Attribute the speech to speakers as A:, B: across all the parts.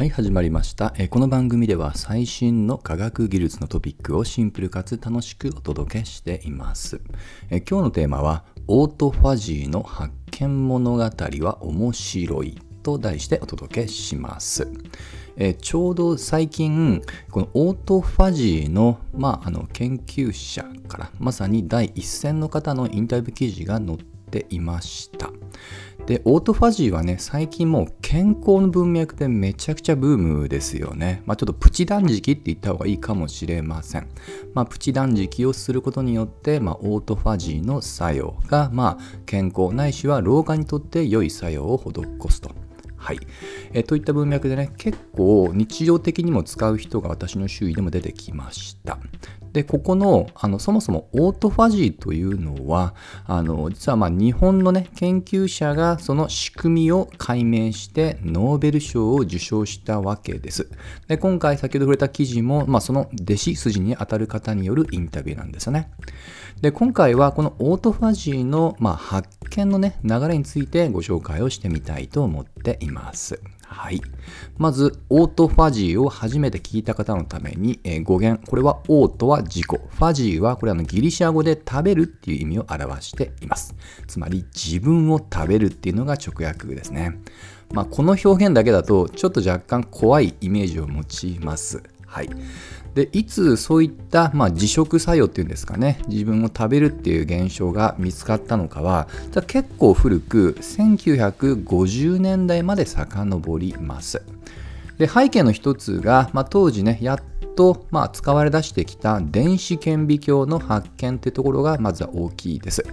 A: はい、始まりました。えこの番組では最新の科学技術のトピックをシンプルかつ楽しくお届けしています。え今日のテーマは、オートファジーの発見物語は面白いと題してお届けします。えちょうど最近、このオートファジーの,、まあ、あの研究者からまさに第一線の方のインタビュー記事が載っていました。で、オートファジーはね、最近もう健康の文脈でめちゃくちゃブームですよね。まあちょっとプチ断食って言った方がいいかもしれません。まあプチ断食をすることによって、まあオートファジーの作用が、まあ健康ないしは老化にとって良い作用を施すと。はい。えといった文脈でね、結構日常的にも使う人が私の周囲でも出てきました。で、ここの、あの、そもそもオートファジーというのは、あの、実はまあ日本のね、研究者がその仕組みを解明してノーベル賞を受賞したわけです。で、今回先ほど触れた記事も、まあその弟子筋に当たる方によるインタビューなんですよね。で、今回はこのオートファジーの、まあ、発見のね、流れについてご紹介をしてみたいと思っています。はい。まず、オートファジーを初めて聞いた方のために、えー語源。これはオートは自己。ファジーは、これあのギリシア語で食べるっていう意味を表しています。つまり、自分を食べるっていうのが直訳ですね。まあ、この表現だけだと、ちょっと若干怖いイメージを持ちます。はい。でいつそういった、まあ、自食作用っていうんですかね。自分を食べるっていう現象が見つかったのかはじゃ結構古く1950年代まで遡ります。で背景の一つが、まあ、当時ねやっと、まあ、使われ出してきた電子顕微鏡の発見ってところがまずは大きいです、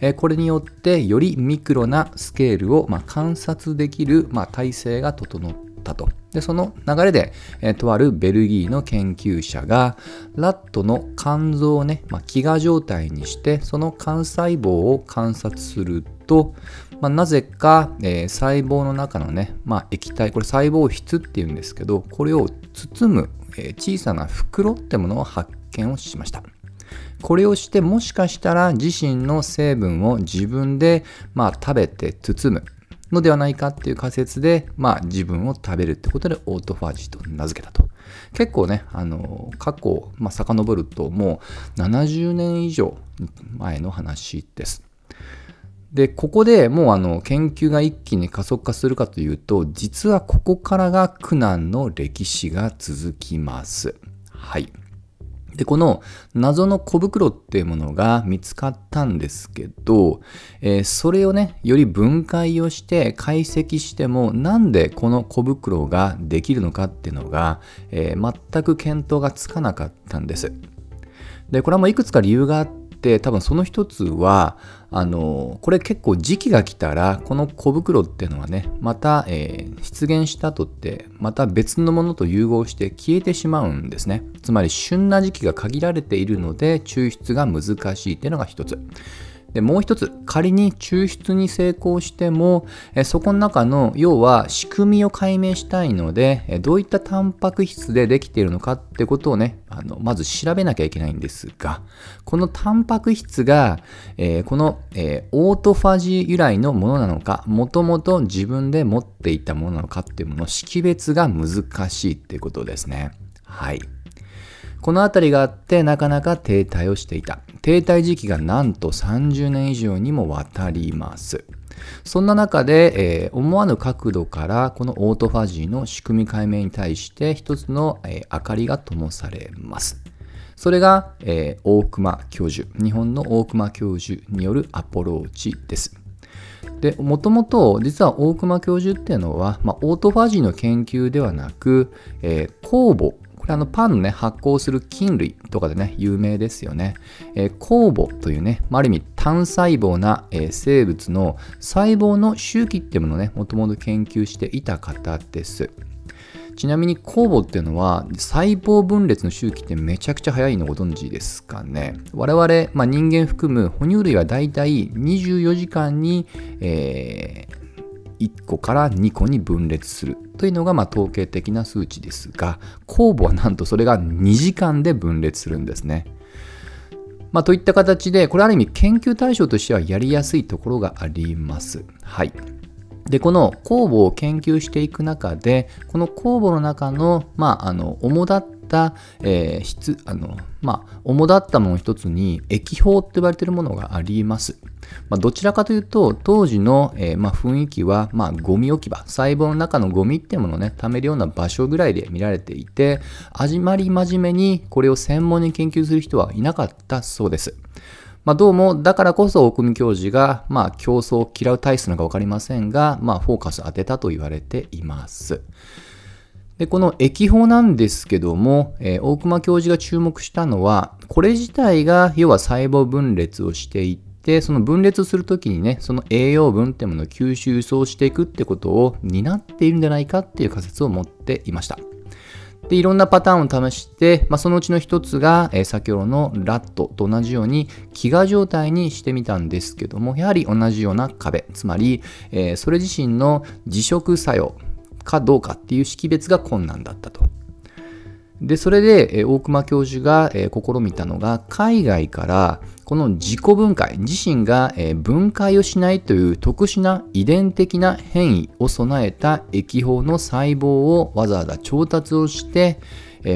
A: えーこれによってよりミクロなスケールを、まあ、観察できる、まあ、体制が整ったとでその流れで、えーとあるベルギーの研究者がラットの肝臓をね、まあ、飢餓状態にしてその肝細胞を観察すると、まあ、なぜか、えー細胞の中のね、まあ、液体これ細胞質っていうんですけどこれを包む、えー小さな袋ってものを発見をしました。これをしてもしかしたら自身の成分を自分で、まあ、食べて包むのではないかっていう仮説で、まあ、自分を食べるってことでオートファジーと名付けたと。結構ね、あの過去、まあ、遡るともう70年以上前の話です。で、ここでもうあの研究が一気に加速化するかというと、実はここからが苦難の歴史が続きます。はい。で、この謎の小袋っていうものが見つかったんですけど、えーそれをね、より分解をして解析しても、なんでこの小袋ができるのかっていうのが、えー全く見当がつかなかったんです。で、これはもういくつか理由があって、多分その一つは、あの、これ結構時期が来たら、この小袋っていうのはね、また、えー出現した後って、また別のものと融合して消えてしまうんですね。つまり旬な時期が限られているので、抽出が難しいっていうのが一つ。でもう一つ仮に抽出に成功してもそこの中の要は仕組みを解明したいのでどういったタンパク質でできているのかってことをねあのまず調べなきゃいけないんですがこのタンパク質が、えーこの、えーオートファジー由来のものなのかもともと自分で持っていたものなのかっていうものの識別が難しいっていうことですね。はい。この辺りがあってなかなか停滞をしていた。停滞時期がなんと30年以上にもわたります。そんな中で、えー思わぬ角度からこのオートファジーの仕組み解明に対して一つの、えー明かりが灯されます。それが、えー大熊教授、日本の大熊教授によるアプローチです。でもともと実は大熊教授っていうのは、まあ、オートファジーの研究ではなく、えー酵母これあのパンのね発酵する菌類とかでね有名ですよね、えー酵母というね、まあ、ある意味単細胞な、えー生物の細胞の周期っていうものをねもともと研究していた方です。ちなみに酵母っていうのは細胞分裂の周期ってめちゃくちゃ早いのご存知ですかね。我々、まあ、人間含む哺乳類はだいたい24時間に、えー1個から2個に分裂する。というのがま統計的な数値ですが酵母はなんとそれが2時間で分裂するんですね。まあ、といった形でこれある意味研究対象としてはやりやすいところがあります。はい。で、この酵母を研究していく中で、この酵母の中の、まあ、あの、主だっ、えー、質、あの、まあ、主だったもの一つに、液胞って呼ばれてるものがあります。まあ、どちらかというと、当時の、えー、まあ、雰囲気は、まあ、ゴミ置き場、細胞の中のゴミってものをね、貯めるような場所ぐらいで見られていて、あじまり真面目にこれを専門に研究する人はいなかったそうです。まあ、どうも、だからこそ、大組教授が、まあ、競争を嫌う体質なのか分かりませんが、まあ、フォーカス当てたと言われています。で、この液法なんですけども、えー、大熊教授が注目したのは、これ自体が、要は細胞分裂をしていって、その分裂するときにね、その栄養分ってものを吸収輸送していくってことを担っているんじゃないかっていう仮説を持っていました。で、いろんなパターンを試して、まあ、そのうちの一つが、えー、先ほどのラットと同じように飢餓状態にしてみたんですけども、やはり同じような壁、つまり、えー、それ自身の自食作用かどうかっていう識別が困難だったと。で、それで、大熊教授が、試みたのが、海外からこの自己分解、自身が、分解をしないという特殊な遺伝的な変異を備えた液胞の細胞をわざわざ調達をして、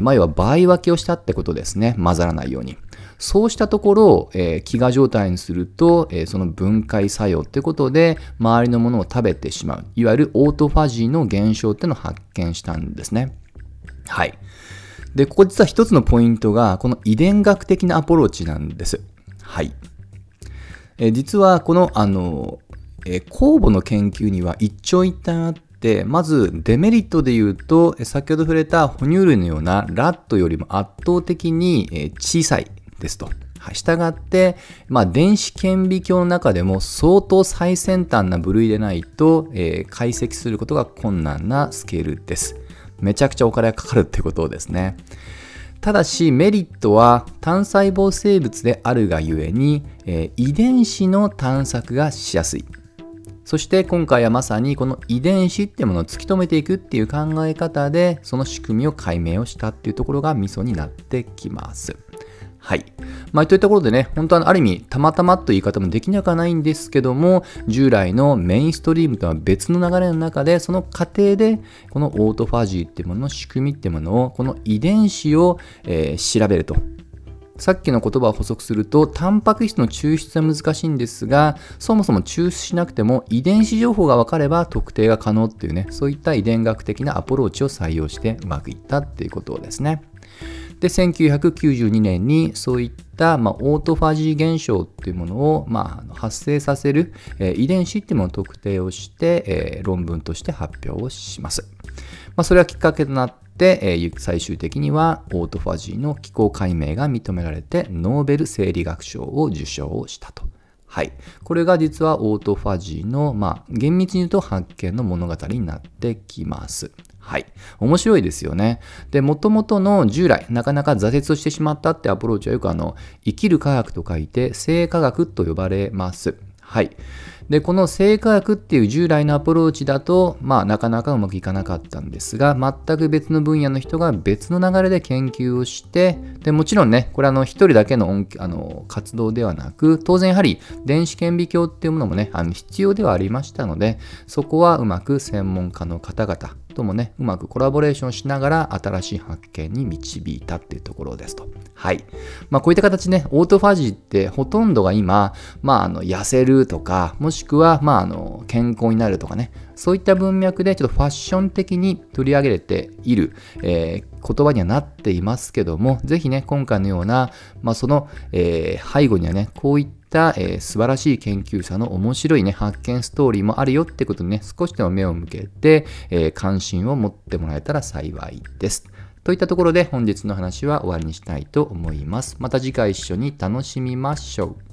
A: まあ、要は倍分けをしたってことですね。混ざらないように。そうしたところを、えー、飢餓状態にすると、えー、その分解作用ってことで周りのものを食べてしまう。いわゆるオートファジーの現象っていうのを発見したんですね。はい。で、ここ実は一つのポイントが、この遺伝学的なアプローチなんです。はい。え実は、この、あの、え酵母の研究には一長一短あって、まずデメリットで言うと、先ほど触れた哺乳類のようなラットよりも圧倒的に小さいですと。したがって、まあ、電子顕微鏡の中でも相当最先端な部類でないと、えー、解析することが困難なスケールです。めちゃくちゃお金がかかるってことですね。ただしメリットは単細胞生物であるがゆえに、えー、遺伝子の探索がしやすい。そして今回はまさにこの遺伝子ってものを突き止めていくっていう考え方でその仕組みを解明をしたっていうところがミソになってきます。はい。まあ、といったところでね、本当はある意味、たまたまという言い方もできなくはないんですけども、従来のメインストリームとは別の流れの中で、その過程で、このオートファジーっていうものの仕組みっていうものを、この遺伝子を、えー、調べると。さっきの言葉を補足すると、タンパク質の抽出は難しいんですが、そもそも抽出しなくても遺伝子情報が分かれば特定が可能っていうね、そういった遺伝学的なアプローチを採用してうまくいったっていうことですね。で、1992年にそういった、まあ、オートファジー現象っていうものを、まあ、発生させる、えー、遺伝子っていうものを特定をして、えー、論文として発表をします。まあ、それはきっかけとなって、えー、最終的にはオートファジーの機構解明が認められてノーベル生理学賞を受賞したと。はい。これが実はオートファジーの、まあ、厳密に言うと発見の物語になってきます。はい。面白いですよね。で、元々の従来、なかなか挫折をしてしまったってアプローチはよくあの、生きる科学と書いて、生科学と呼ばれます。はい。で、この生化学っていう従来のアプローチだと、まあ、なかなかうまくいかなかったんですが、全く別の分野の人が別の流れで研究をして、で、もちろんね、これあの、一人だけのあの活動ではなく、当然やはり電子顕微鏡っていうものもね、あの必要ではありましたので、そこはうまく専門家の方々ともね、うまくコラボレーションしながら新しい発見に導いたっていうところですと。はい。まあ、こういった形ね、オートファジーってほとんどが今、まあ、あの、痩せるとか、もしくは、まあ、あの、健康になるとかね、そういった文脈でちょっとファッション的に取り上げれている、えー、言葉にはなっていますけども、ぜひね、今回のような、まあ、その、えー、背後にはね、こういったた、えー、素晴らしい研究者の面白いね、発見ストーリーもあるよってことにね、少しでも目を向けて、えー、関心を持ってもらえたら幸いです。といったところで本日の話は終わりにしたいと思います。また次回一緒に楽しみましょう。